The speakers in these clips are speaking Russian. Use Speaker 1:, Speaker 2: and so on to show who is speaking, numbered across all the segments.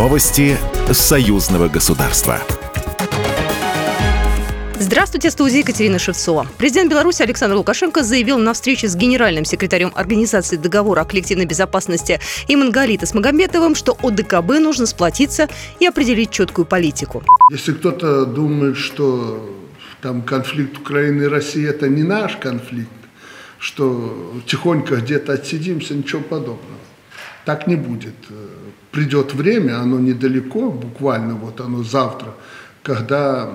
Speaker 1: Новости союзного государства.
Speaker 2: Здравствуйте, студия Екатерина Шевцова. Президент Беларуси Александр Лукашенко заявил на встрече с генеральным секретарем Организации договора о коллективной безопасности Имангалита Смагомбетовым, что ОДКБ нужно сплотиться и определить четкую политику.
Speaker 3: Если кто-то думает, что там конфликт Украины и России это не наш конфликт, что тихонько где-то отсидимся, ничего подобного. Так не будет. Придет время, оно недалеко, буквально вот оно завтра, когда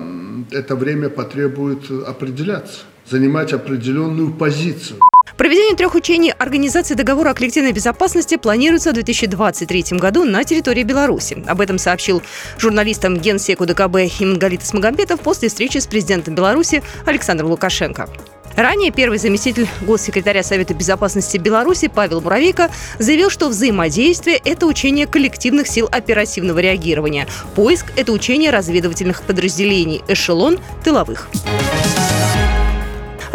Speaker 3: это время потребует определяться, занимать определенную позицию.
Speaker 2: Проведение трех учений Организации договора о коллективной безопасности планируется в 2023 году на территории Беларуси. Об этом сообщил журналистам Генсеку ДКБ Имангалит Смагомбетов после встречи с президентом Беларуси Александром Лукашенко. Ранее первый заместитель госсекретаря Совета безопасности Беларуси Павел Муравейко заявил, что взаимодействие – это учение коллективных сил оперативного реагирования. Поиск – это учение разведывательных подразделений, эшелон – тыловых.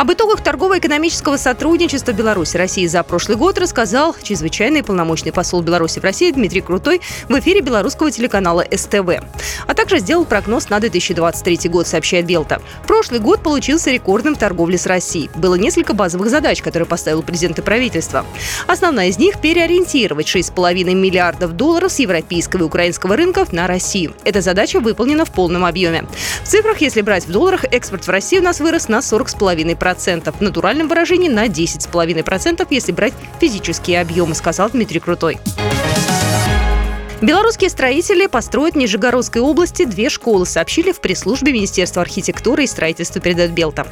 Speaker 2: Об итогах торгово-экономического сотрудничества Беларуси России за прошлый год рассказал чрезвычайный полномочный посол Беларуси в России Дмитрий Крутой в эфире белорусского телеканала СТВ. А также сделал прогноз на 2023 год, сообщает Белта. Прошлый год получился рекордным в торговле с Россией. Было несколько базовых задач, которые поставил президент и правительство. Основная из них – переориентировать 6,5 миллиардов долларов с европейского и украинского рынков на Россию. Эта задача выполнена в полном объеме. В цифрах, если брать в долларах, экспорт в Россию у нас вырос на 40,5%. 10,5%. В натуральном выражении на 10,5%, если брать физические объемы, сказал Дмитрий Крутой. Белорусские строители построят в Нижегородской области две школы, сообщили в пресс-службе Министерства архитектуры и строительства перед Белта.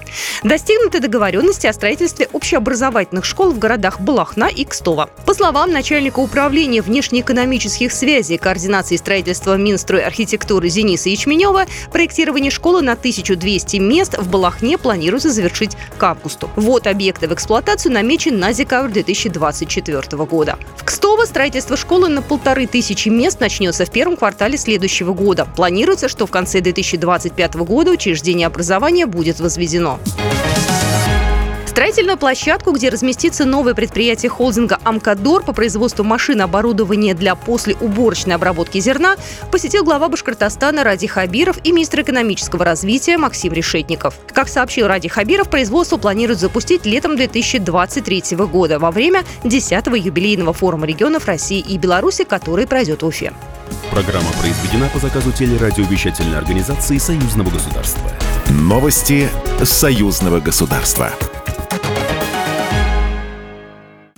Speaker 2: Достигнуты договоренности о строительстве общеобразовательных школ в городах Балахна и Кстово. По словам начальника управления внешнеэкономических связей и координации строительства Минстрой архитектуры Зениса Ячменева, проектирование школы на 1200 мест в Балахне планируется завершить к августу. Вот объекты в эксплуатацию намечен на декабрь 2024 года. В Кстово строительство школы на полторы тысячи мест начнется в первом квартале следующего года. Планируется, что в конце 2025 года учреждение образования будет возведено. Строительную площадку, где разместится новое предприятие холдинга «Амкадор» по производству машин оборудования для послеуборочной обработки зерна, посетил глава Башкортостана Ради Хабиров и министр экономического развития Максим Решетников. Как сообщил Ради Хабиров, производство планируют запустить летом 2023 года во время 10-го юбилейного форума регионов России и Беларуси, который пройдет в Уфе.
Speaker 1: Программа произведена по заказу телерадиовещательной организации Союзного государства. Новости Союзного государства.